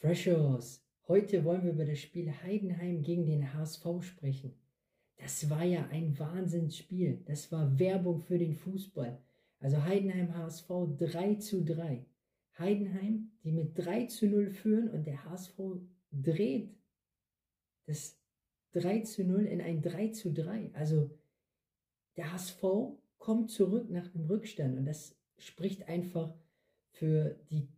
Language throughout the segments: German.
Freshers, heute wollen wir über das Spiel Heidenheim gegen den HSV sprechen. Das war ja ein Wahnsinnsspiel. Das war Werbung für den Fußball. Also Heidenheim HSV 3 zu 3. Heidenheim, die mit 3 zu 0 führen und der HSV dreht das 3 zu 0 in ein 3 zu 3. Also der HSV kommt zurück nach dem Rückstand und das spricht einfach für die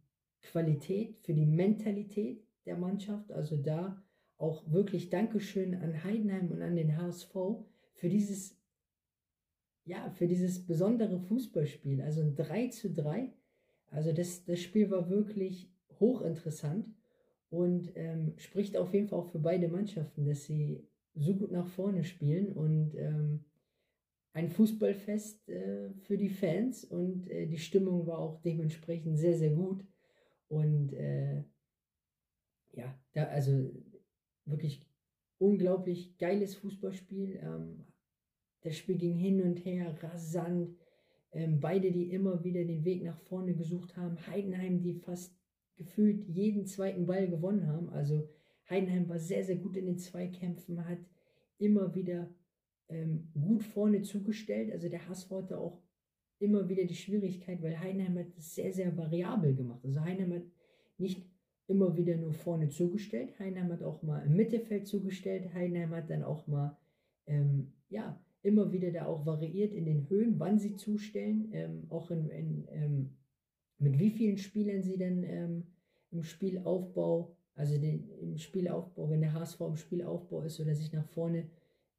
Qualität, für die Mentalität der Mannschaft. Also da auch wirklich Dankeschön an Heidenheim und an den HSV für dieses, ja, für dieses besondere Fußballspiel. Also ein 3 zu 3. Also das, das Spiel war wirklich hochinteressant und ähm, spricht auf jeden Fall auch für beide Mannschaften, dass sie so gut nach vorne spielen und ähm, ein Fußballfest äh, für die Fans und äh, die Stimmung war auch dementsprechend sehr, sehr gut. Und äh, ja, da, also wirklich unglaublich geiles Fußballspiel. Ähm, das Spiel ging hin und her, rasant. Ähm, beide, die immer wieder den Weg nach vorne gesucht haben. Heidenheim, die fast gefühlt jeden zweiten Ball gewonnen haben. Also Heidenheim war sehr, sehr gut in den Zweikämpfen, hat immer wieder ähm, gut vorne zugestellt. Also der HSV hatte auch immer wieder die Schwierigkeit, weil Heidenheim hat es sehr, sehr variabel gemacht. Also Heidenheim hat nicht immer wieder nur vorne zugestellt. Heidenheim hat auch mal im Mittelfeld zugestellt. Heidenheim hat dann auch mal, ähm, ja, immer wieder da auch variiert in den Höhen, wann sie zustellen, ähm, auch in, in ähm, mit wie vielen Spielern sie dann ähm, im Spielaufbau, also den, im Spielaufbau, wenn der HSV im Spielaufbau ist oder sich nach vorne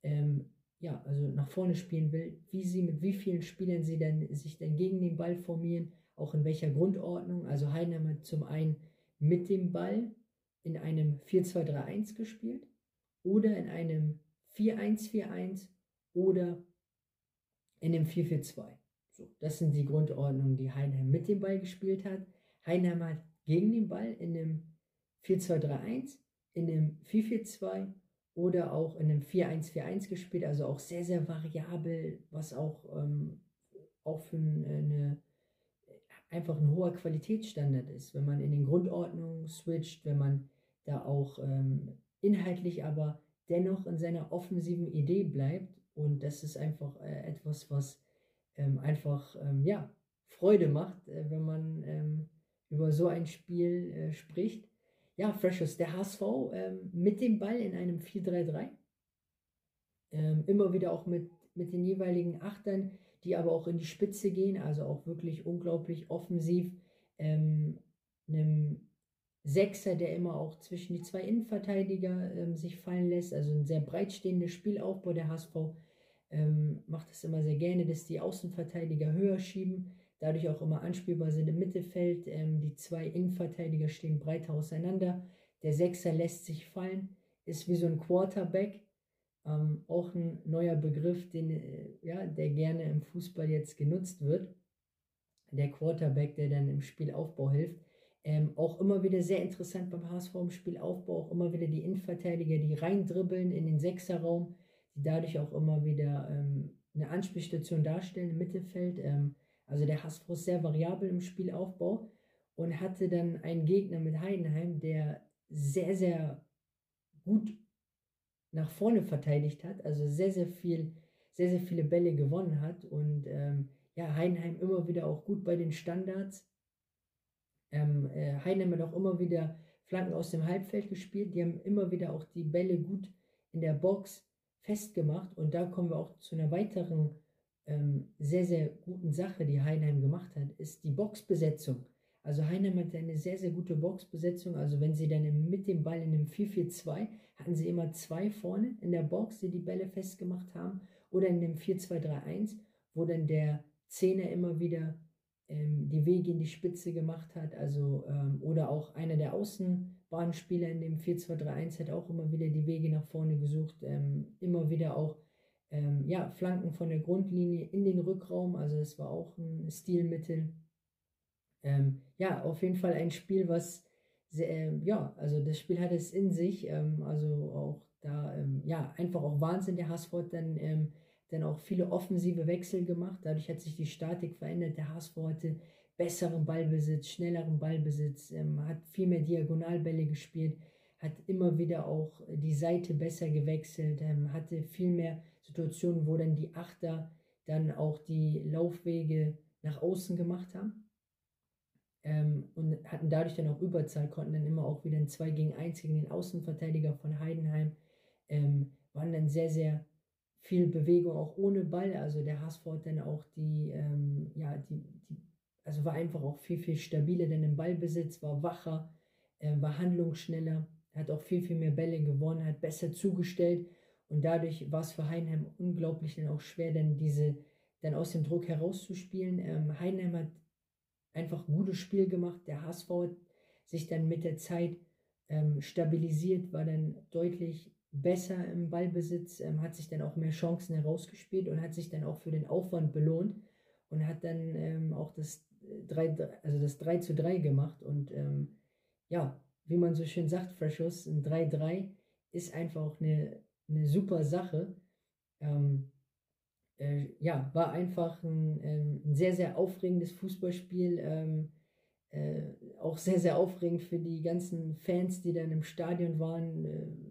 ähm, ja, also nach vorne spielen will, wie sie, mit wie vielen Spielern sie dann sich dann gegen den Ball formieren, auch in welcher Grundordnung. Also Heidenheim hat zum einen mit dem Ball in einem 4-2-3-1 gespielt oder in einem 4-1-4-1 oder in einem 4-4-2. So, das sind die Grundordnungen, die Heidenheim mit dem Ball gespielt hat. Heidenheim hat gegen den Ball in einem 4-2-3-1, in einem 4-4-2 oder auch in einem 4-1-4-1 gespielt, also auch sehr, sehr variabel, was auch, ähm, auch für eine, einfach ein hoher Qualitätsstandard ist, wenn man in den Grundordnungen switcht, wenn man da auch ähm, inhaltlich aber dennoch in seiner offensiven Idee bleibt. Und das ist einfach äh, etwas, was ähm, einfach ähm, ja, Freude macht, äh, wenn man ähm, über so ein Spiel äh, spricht ja, Freshers, der HSV ähm, mit dem Ball in einem 4-3-3. Ähm, immer wieder auch mit, mit den jeweiligen Achtern, die aber auch in die Spitze gehen, also auch wirklich unglaublich offensiv. Ähm, einem Sechser, der immer auch zwischen die zwei Innenverteidiger ähm, sich fallen lässt, also ein sehr breitstehendes Spielaufbau. Der HSV ähm, macht es immer sehr gerne, dass die Außenverteidiger höher schieben dadurch auch immer anspielbar sind im Mittelfeld. Ähm, die zwei Innenverteidiger stehen breiter auseinander. Der Sechser lässt sich fallen, ist wie so ein Quarterback. Ähm, auch ein neuer Begriff, den, äh, ja, der gerne im Fußball jetzt genutzt wird. Der Quarterback, der dann im Spielaufbau hilft. Ähm, auch immer wieder sehr interessant beim HSV im Spielaufbau, auch immer wieder die Innenverteidiger, die reindribbeln in den Sechserraum, die dadurch auch immer wieder ähm, eine Anspielstation darstellen im Mittelfeld. Ähm, also der HSV ist sehr variabel im Spielaufbau und hatte dann einen Gegner mit Heidenheim, der sehr, sehr gut nach vorne verteidigt hat, also sehr, sehr viel, sehr, sehr viele Bälle gewonnen hat und ähm, ja, Heidenheim immer wieder auch gut bei den Standards. Ähm, äh, Heidenheim hat auch immer wieder Flanken aus dem Halbfeld gespielt, die haben immer wieder auch die Bälle gut in der Box festgemacht und da kommen wir auch zu einer weiteren ähm, sehr, sehr guten Sache, die Heinheim gemacht hat, ist die Boxbesetzung. Also Heinheim hat eine sehr, sehr gute Boxbesetzung. Also wenn sie dann mit dem Ball in einem 4-4-2, hatten sie immer zwei vorne in der Box, die die Bälle festgemacht haben. Oder in dem 4-2-3-1, wo dann der Zehner immer wieder ähm, die Wege in die Spitze gemacht hat. Also, ähm, oder auch einer der Außenbahnspieler in dem 4-2-3-1 hat auch immer wieder die Wege nach vorne gesucht. Ähm, immer wieder auch ähm, ja, Flanken von der Grundlinie in den Rückraum. Also es war auch ein Stilmittel. Ähm, ja, auf jeden Fall ein Spiel, was sehr, ähm, ja, also das Spiel hat es in sich. Ähm, also auch da, ähm, ja, einfach auch Wahnsinn. Der HSV hat dann, ähm, dann auch viele offensive Wechsel gemacht. Dadurch hat sich die Statik verändert. Der HSV hatte besseren Ballbesitz, schnelleren Ballbesitz, ähm, hat viel mehr Diagonalbälle gespielt, hat immer wieder auch die Seite besser gewechselt, hatte viel mehr Situationen, wo dann die Achter dann auch die Laufwege nach außen gemacht haben ähm, und hatten dadurch dann auch Überzahl, konnten dann immer auch wieder ein 2 gegen 1 gegen den Außenverteidiger von Heidenheim, ähm, waren dann sehr, sehr viel Bewegung auch ohne Ball. Also der HSV hat dann auch die, ähm, ja, die, die, also war einfach auch viel, viel stabiler denn im Ballbesitz, war wacher, äh, war handlungsschneller, hat auch viel, viel mehr Bälle gewonnen, hat besser zugestellt und dadurch war es für Heidenheim unglaublich dann auch schwer, dann diese, dann aus dem Druck herauszuspielen. Ähm, Heidenheim hat einfach ein gutes Spiel gemacht. Der HSV hat sich dann mit der Zeit ähm, stabilisiert, war dann deutlich besser im Ballbesitz, ähm, hat sich dann auch mehr Chancen herausgespielt und hat sich dann auch für den Aufwand belohnt und hat dann ähm, auch das 3, also das 3 zu 3 gemacht. Und ähm, ja, wie man so schön sagt, Freshos, ein 3-3 ist einfach auch eine, eine super Sache. Ähm, äh, ja, war einfach ein, ähm, ein, sehr, sehr aufregendes Fußballspiel. Ähm, äh, auch sehr, sehr aufregend für die ganzen Fans, die dann im Stadion waren. Äh,